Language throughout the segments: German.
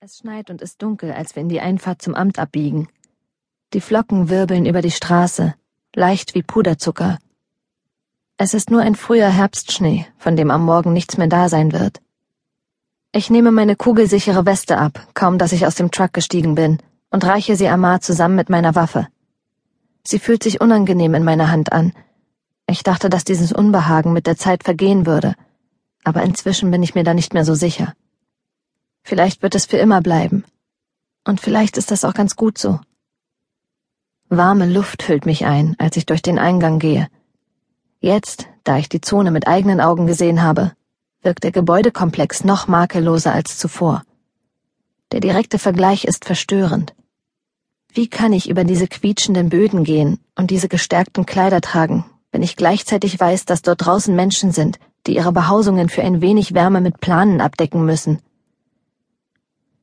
Es schneit und ist dunkel, als wir in die Einfahrt zum Amt abbiegen. Die Flocken wirbeln über die Straße, leicht wie Puderzucker. Es ist nur ein früher Herbstschnee, von dem am Morgen nichts mehr da sein wird. Ich nehme meine kugelsichere Weste ab, kaum dass ich aus dem Truck gestiegen bin, und reiche sie Amar zusammen mit meiner Waffe. Sie fühlt sich unangenehm in meiner Hand an. Ich dachte, dass dieses Unbehagen mit der Zeit vergehen würde, aber inzwischen bin ich mir da nicht mehr so sicher. Vielleicht wird es für immer bleiben. Und vielleicht ist das auch ganz gut so. Warme Luft füllt mich ein, als ich durch den Eingang gehe. Jetzt, da ich die Zone mit eigenen Augen gesehen habe, wirkt der Gebäudekomplex noch makelloser als zuvor. Der direkte Vergleich ist verstörend. Wie kann ich über diese quietschenden Böden gehen und diese gestärkten Kleider tragen, wenn ich gleichzeitig weiß, dass dort draußen Menschen sind, die ihre Behausungen für ein wenig Wärme mit Planen abdecken müssen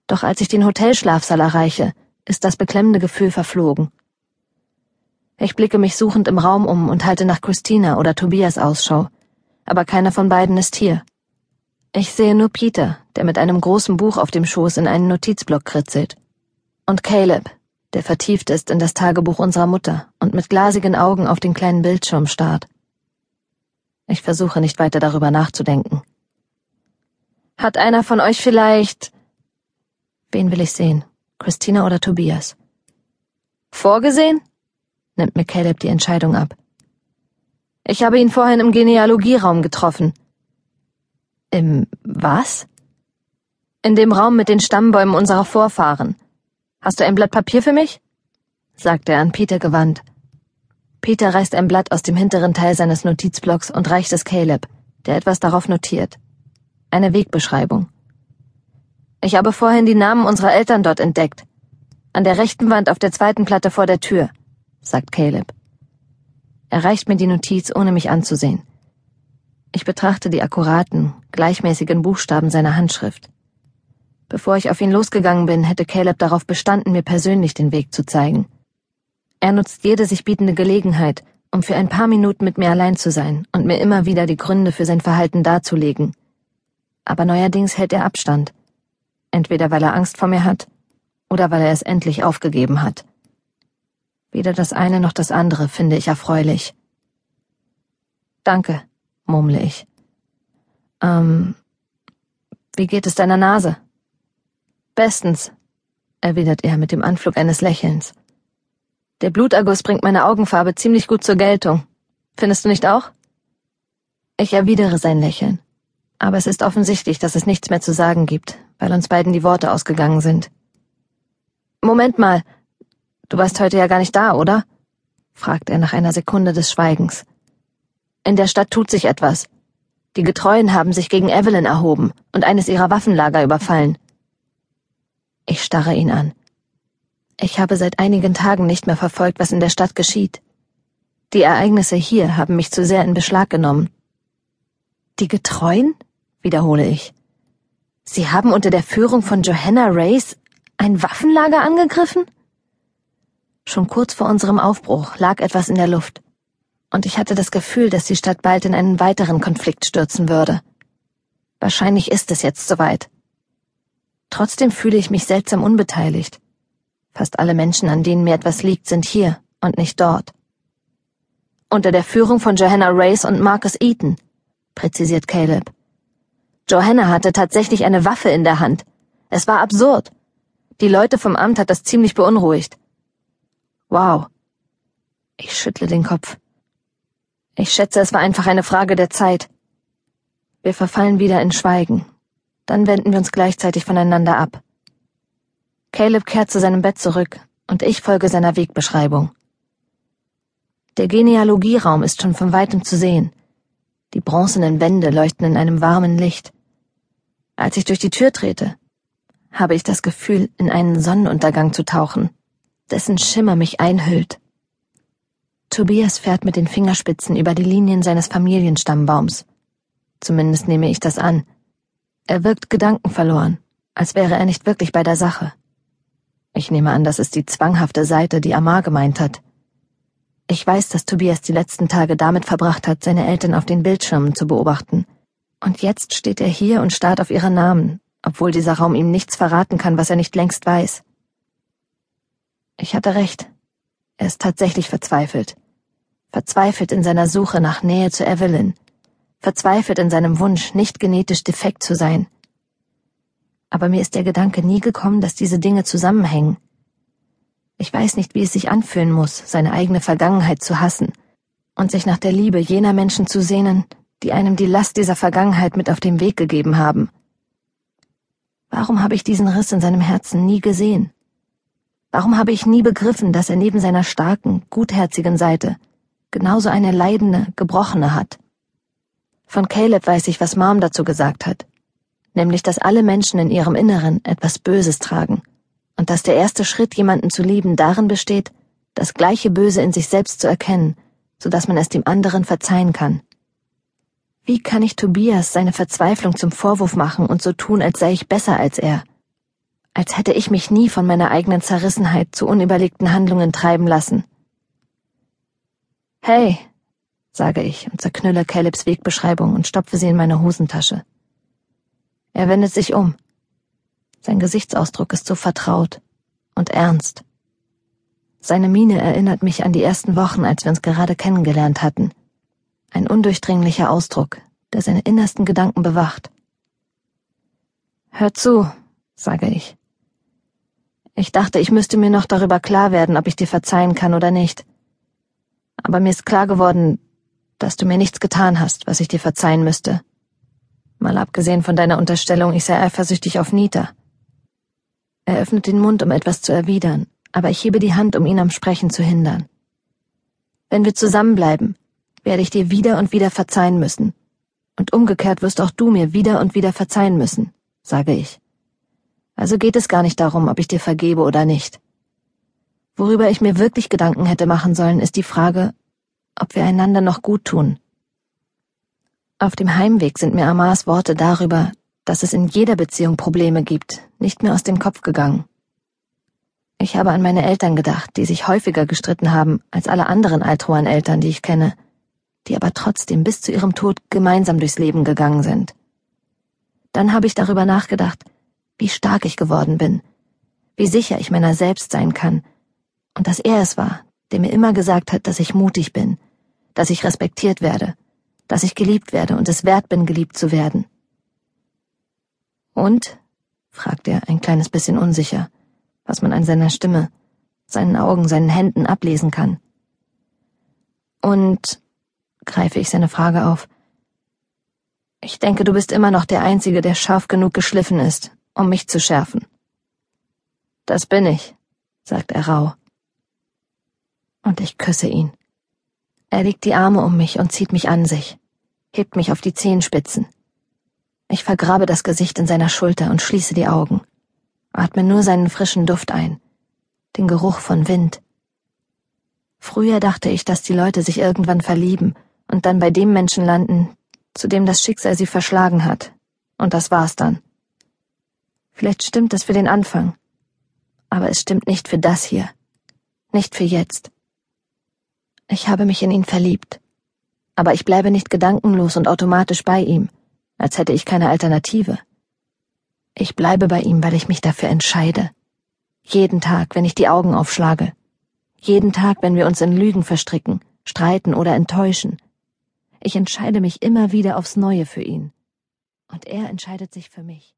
doch als ich den Hotelschlafsaal erreiche, ist das beklemmende Gefühl verflogen. Ich blicke mich suchend im Raum um und halte nach Christina oder Tobias Ausschau, aber keiner von beiden ist hier. Ich sehe nur Peter, der mit einem großen Buch auf dem Schoß in einen Notizblock kritzelt. Und Caleb, der vertieft ist in das Tagebuch unserer Mutter und mit glasigen Augen auf den kleinen Bildschirm starrt. Ich versuche nicht weiter darüber nachzudenken. Hat einer von euch vielleicht Wen will ich sehen? Christina oder Tobias? Vorgesehen? nimmt mir Caleb die Entscheidung ab. Ich habe ihn vorhin im Genealogieraum getroffen. Im was? In dem Raum mit den Stammbäumen unserer Vorfahren. Hast du ein Blatt Papier für mich? sagt er an Peter gewandt. Peter reißt ein Blatt aus dem hinteren Teil seines Notizblocks und reicht es Caleb, der etwas darauf notiert. Eine Wegbeschreibung. Ich habe vorhin die Namen unserer Eltern dort entdeckt. An der rechten Wand auf der zweiten Platte vor der Tür, sagt Caleb. Er reicht mir die Notiz, ohne mich anzusehen. Ich betrachte die akkuraten, gleichmäßigen Buchstaben seiner Handschrift. Bevor ich auf ihn losgegangen bin, hätte Caleb darauf bestanden, mir persönlich den Weg zu zeigen. Er nutzt jede sich bietende Gelegenheit, um für ein paar Minuten mit mir allein zu sein und mir immer wieder die Gründe für sein Verhalten darzulegen. Aber neuerdings hält er Abstand entweder weil er Angst vor mir hat oder weil er es endlich aufgegeben hat. Weder das eine noch das andere finde ich erfreulich. Danke, murmle ich. Ähm, wie geht es deiner Nase? Bestens, erwidert er mit dem Anflug eines Lächelns. Der Bluterguss bringt meine Augenfarbe ziemlich gut zur Geltung. Findest du nicht auch? Ich erwidere sein Lächeln. Aber es ist offensichtlich, dass es nichts mehr zu sagen gibt, weil uns beiden die Worte ausgegangen sind. Moment mal, du warst heute ja gar nicht da, oder? fragt er nach einer Sekunde des Schweigens. In der Stadt tut sich etwas. Die Getreuen haben sich gegen Evelyn erhoben und eines ihrer Waffenlager überfallen. Ich starre ihn an. Ich habe seit einigen Tagen nicht mehr verfolgt, was in der Stadt geschieht. Die Ereignisse hier haben mich zu sehr in Beschlag genommen. Die Getreuen? wiederhole ich. Sie haben unter der Führung von Johanna Race ein Waffenlager angegriffen? Schon kurz vor unserem Aufbruch lag etwas in der Luft, und ich hatte das Gefühl, dass die Stadt bald in einen weiteren Konflikt stürzen würde. Wahrscheinlich ist es jetzt soweit. Trotzdem fühle ich mich seltsam unbeteiligt. Fast alle Menschen, an denen mir etwas liegt, sind hier und nicht dort. Unter der Führung von Johanna Race und Marcus Eaton, präzisiert Caleb. Johanna hatte tatsächlich eine Waffe in der Hand. Es war absurd. Die Leute vom Amt hat das ziemlich beunruhigt. Wow. Ich schüttle den Kopf. Ich schätze, es war einfach eine Frage der Zeit. Wir verfallen wieder in Schweigen. Dann wenden wir uns gleichzeitig voneinander ab. Caleb kehrt zu seinem Bett zurück und ich folge seiner Wegbeschreibung. Der Genealogieraum ist schon von weitem zu sehen. Die bronzenen Wände leuchten in einem warmen Licht. Als ich durch die Tür trete, habe ich das Gefühl, in einen Sonnenuntergang zu tauchen, dessen Schimmer mich einhüllt. Tobias fährt mit den Fingerspitzen über die Linien seines Familienstammbaums. Zumindest nehme ich das an. Er wirkt gedankenverloren, als wäre er nicht wirklich bei der Sache. Ich nehme an, das ist die zwanghafte Seite, die Amar gemeint hat. Ich weiß, dass Tobias die letzten Tage damit verbracht hat, seine Eltern auf den Bildschirmen zu beobachten. Und jetzt steht er hier und starrt auf ihre Namen, obwohl dieser Raum ihm nichts verraten kann, was er nicht längst weiß. Ich hatte recht. Er ist tatsächlich verzweifelt. Verzweifelt in seiner Suche nach Nähe zu Evelyn. Verzweifelt in seinem Wunsch, nicht genetisch defekt zu sein. Aber mir ist der Gedanke nie gekommen, dass diese Dinge zusammenhängen. Ich weiß nicht, wie es sich anfühlen muss, seine eigene Vergangenheit zu hassen und sich nach der Liebe jener Menschen zu sehnen, die einem die Last dieser Vergangenheit mit auf den Weg gegeben haben. Warum habe ich diesen Riss in seinem Herzen nie gesehen? Warum habe ich nie begriffen, dass er neben seiner starken, gutherzigen Seite genauso eine leidende, gebrochene hat? Von Caleb weiß ich, was Mom dazu gesagt hat, nämlich, dass alle Menschen in ihrem Inneren etwas Böses tragen und dass der erste Schritt, jemanden zu lieben, darin besteht, das gleiche Böse in sich selbst zu erkennen, so dass man es dem anderen verzeihen kann. Wie kann ich Tobias seine Verzweiflung zum Vorwurf machen und so tun, als sei ich besser als er? Als hätte ich mich nie von meiner eigenen Zerrissenheit zu unüberlegten Handlungen treiben lassen. Hey, sage ich und zerknülle Calebs Wegbeschreibung und stopfe sie in meine Hosentasche. Er wendet sich um. Sein Gesichtsausdruck ist so vertraut und ernst. Seine Miene erinnert mich an die ersten Wochen, als wir uns gerade kennengelernt hatten ein undurchdringlicher Ausdruck, der seine innersten Gedanken bewacht. Hör zu, sage ich. Ich dachte, ich müsste mir noch darüber klar werden, ob ich dir verzeihen kann oder nicht. Aber mir ist klar geworden, dass du mir nichts getan hast, was ich dir verzeihen müsste. Mal abgesehen von deiner Unterstellung, ich sei eifersüchtig auf Nita. Er öffnet den Mund, um etwas zu erwidern, aber ich hebe die Hand, um ihn am Sprechen zu hindern. Wenn wir zusammenbleiben, werde ich dir wieder und wieder verzeihen müssen. Und umgekehrt wirst auch du mir wieder und wieder verzeihen müssen, sage ich. Also geht es gar nicht darum, ob ich dir vergebe oder nicht. Worüber ich mir wirklich Gedanken hätte machen sollen, ist die Frage, ob wir einander noch gut tun. Auf dem Heimweg sind mir Amars Worte darüber, dass es in jeder Beziehung Probleme gibt, nicht mehr aus dem Kopf gegangen. Ich habe an meine Eltern gedacht, die sich häufiger gestritten haben als alle anderen Altroan-Eltern, die ich kenne die aber trotzdem bis zu ihrem Tod gemeinsam durchs Leben gegangen sind. Dann habe ich darüber nachgedacht, wie stark ich geworden bin, wie sicher ich meiner selbst sein kann, und dass er es war, der mir immer gesagt hat, dass ich mutig bin, dass ich respektiert werde, dass ich geliebt werde und es wert bin, geliebt zu werden. Und? fragt er ein kleines bisschen unsicher, was man an seiner Stimme, seinen Augen, seinen Händen ablesen kann. Und greife ich seine Frage auf. Ich denke, du bist immer noch der Einzige, der scharf genug geschliffen ist, um mich zu schärfen. Das bin ich, sagt er rau. Und ich küsse ihn. Er legt die Arme um mich und zieht mich an sich, hebt mich auf die Zehenspitzen. Ich vergrabe das Gesicht in seiner Schulter und schließe die Augen, atme nur seinen frischen Duft ein, den Geruch von Wind. Früher dachte ich, dass die Leute sich irgendwann verlieben und dann bei dem Menschen landen, zu dem das Schicksal sie verschlagen hat. Und das war's dann. Vielleicht stimmt es für den Anfang, aber es stimmt nicht für das hier, nicht für jetzt. Ich habe mich in ihn verliebt, aber ich bleibe nicht gedankenlos und automatisch bei ihm, als hätte ich keine Alternative. Ich bleibe bei ihm, weil ich mich dafür entscheide. Jeden Tag, wenn ich die Augen aufschlage. Jeden Tag, wenn wir uns in Lügen verstricken, streiten oder enttäuschen. Ich entscheide mich immer wieder aufs Neue für ihn. Und er entscheidet sich für mich.